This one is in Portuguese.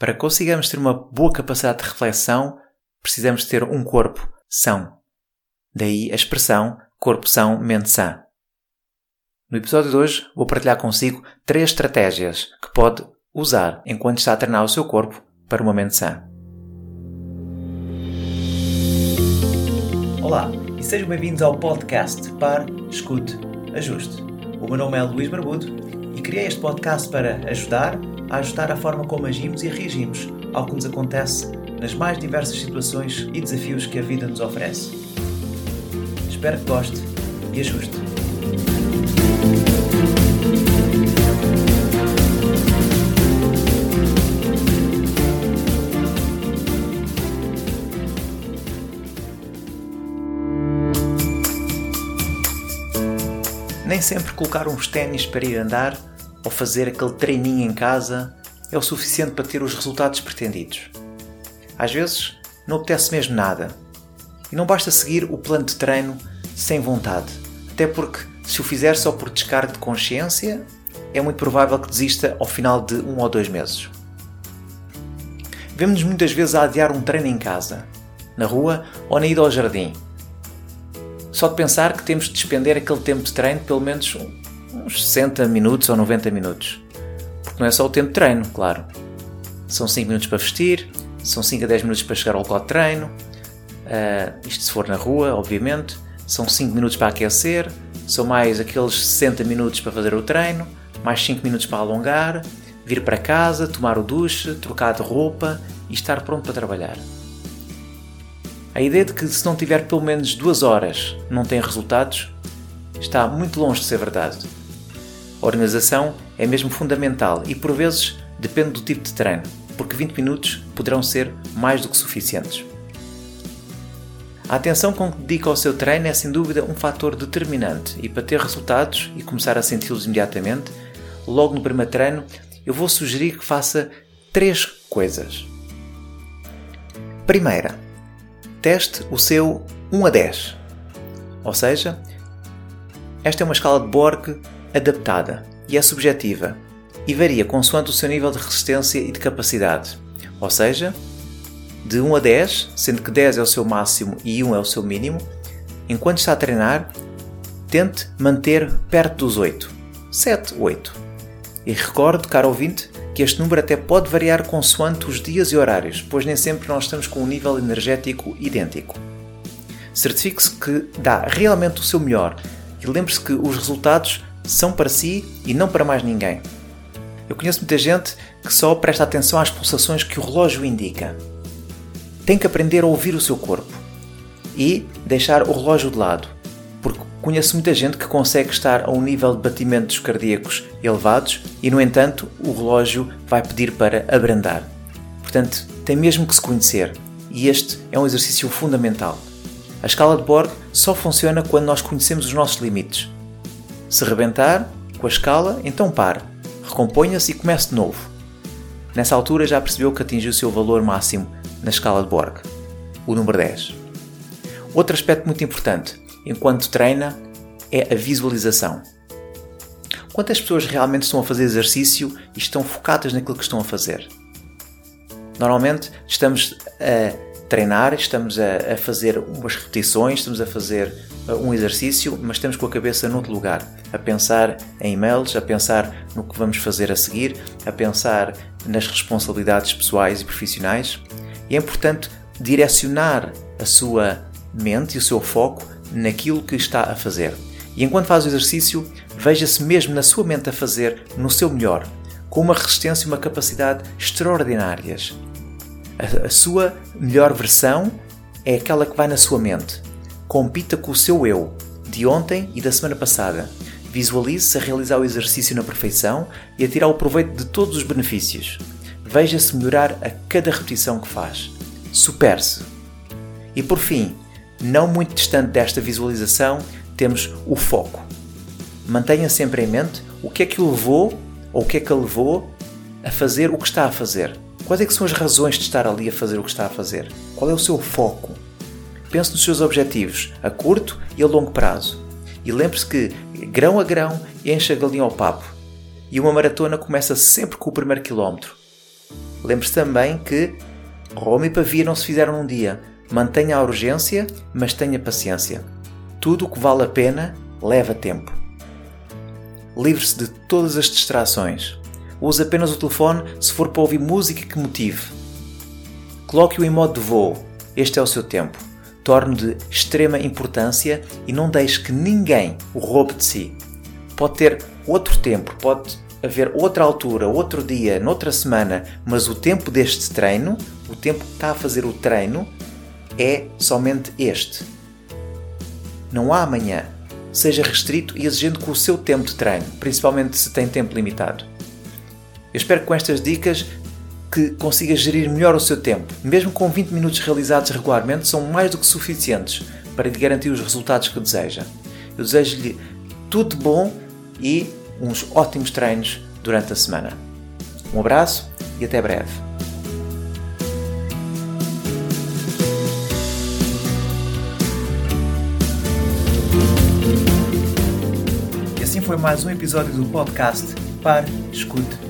Para que consigamos ter uma boa capacidade de reflexão, precisamos ter um corpo são. Daí a expressão corpo são, mente sã. No episódio de hoje vou partilhar consigo três estratégias que pode usar enquanto está a treinar o seu corpo para uma mente sã. Olá e sejam bem-vindos ao podcast Par, Escute, Ajuste. O meu nome é Luís Barbudo e criei este podcast para ajudar a ajustar a forma como agimos e reagimos ao que nos acontece nas mais diversas situações e desafios que a vida nos oferece. Espero que goste e ajuste. Nem sempre colocar uns ténis para ir andar ou fazer aquele treininho em casa é o suficiente para ter os resultados pretendidos. Às vezes não apetece mesmo nada. E não basta seguir o plano de treino sem vontade. Até porque, se o fizer só por descargo de consciência, é muito provável que desista ao final de um ou dois meses. Vemos-nos muitas vezes a adiar um treino em casa, na rua ou na ida ao jardim. Só de pensar que temos de despender aquele tempo de treino pelo menos uns 60 minutos ou 90 minutos. Porque não é só o tempo de treino, claro. São 5 minutos para vestir, são 5 a 10 minutos para chegar ao local de treino, uh, isto se for na rua, obviamente, são 5 minutos para aquecer, são mais aqueles 60 minutos para fazer o treino, mais 5 minutos para alongar, vir para casa, tomar o duche, trocar de roupa e estar pronto para trabalhar. A ideia de que se não tiver pelo menos 2 horas não tem resultados está muito longe de ser verdade. A organização é mesmo fundamental e, por vezes, depende do tipo de treino, porque 20 minutos poderão ser mais do que suficientes. A atenção com que dedica ao seu treino é sem dúvida um fator determinante e para ter resultados e começar a senti-los imediatamente, logo no primeiro treino, eu vou sugerir que faça três coisas. Primeira, teste o seu 1 a 10. Ou seja, esta é uma escala de Borg adaptada e é subjetiva e varia consoante o seu nível de resistência e de capacidade. Ou seja, de 1 a 10, sendo que 10 é o seu máximo e 1 é o seu mínimo, enquanto está a treinar, tente manter perto dos 8. 7, 8. E recorde, caro ouvinte, que este número até pode variar consoante os dias e horários, pois nem sempre nós estamos com um nível energético idêntico. Certifique-se que dá realmente o seu melhor e lembre-se que os resultados são para si e não para mais ninguém. Eu conheço muita gente que só presta atenção às pulsações que o relógio indica. Tem que aprender a ouvir o seu corpo e deixar o relógio de lado, porque conheço muita gente que consegue estar a um nível de batimentos cardíacos elevados e, no entanto, o relógio vai pedir para abrandar. Portanto, tem mesmo que se conhecer e este é um exercício fundamental. A escala de Borg só funciona quando nós conhecemos os nossos limites. Se rebentar com a escala, então pare, recomponha-se e comece de novo. Nessa altura já percebeu que atingiu o seu valor máximo na escala de Borg, o número 10. Outro aspecto muito importante, enquanto treina, é a visualização. Quantas pessoas realmente estão a fazer exercício e estão focadas naquilo que estão a fazer? Normalmente estamos a treinar, estamos a, a, fazer umas repetições, estamos a fazer uh, um exercício, mas estamos com a cabeça noutro lugar, a pensar em e-mails, a pensar no que vamos fazer a seguir, a pensar nas responsabilidades pessoais e profissionais. E é importante direcionar a sua mente e o seu foco naquilo que está a fazer. E enquanto faz o exercício, veja-se mesmo na sua mente a fazer no seu melhor, com uma resistência e uma capacidade extraordinárias. A, a sua melhor versão é aquela que vai na sua mente. Compita com o seu eu, de ontem e da semana passada. Visualize-se a realizar o exercício na perfeição e a tirar o proveito de todos os benefícios. Veja-se melhorar a cada repetição que faz. Supere-se. E por fim, não muito distante desta visualização, temos o foco. Mantenha sempre em mente o que é que o levou ou o que é que a levou a fazer o que está a fazer. Quais é que são as razões de estar ali a fazer o que está a fazer? Qual é o seu foco? Pense nos seus objetivos a curto e a longo prazo. E lembre-se que, grão a grão, enche a galinha ao papo. E uma maratona começa sempre com o primeiro quilómetro. Lembre-se também que Roma e Pavia não se fizeram num dia. Mantenha a urgência, mas tenha paciência. Tudo o que vale a pena leva tempo. Livre-se de todas as distrações. Use apenas o telefone se for para ouvir música que motive. Coloque-o em modo de voo. Este é o seu tempo. Torne de extrema importância e não deixe que ninguém o roube de si. Pode ter outro tempo, pode haver outra altura, outro dia, noutra semana, mas o tempo deste treino, o tempo que está a fazer o treino, é somente este. Não há amanhã. Seja restrito e exigente com o seu tempo de treino, principalmente se tem tempo limitado. Eu espero que com estas dicas que consiga gerir melhor o seu tempo. Mesmo com 20 minutos realizados regularmente, são mais do que suficientes para lhe garantir os resultados que deseja. Eu desejo-lhe tudo bom e uns ótimos treinos durante a semana. Um abraço e até breve. E assim foi mais um episódio do podcast Pare, Escute,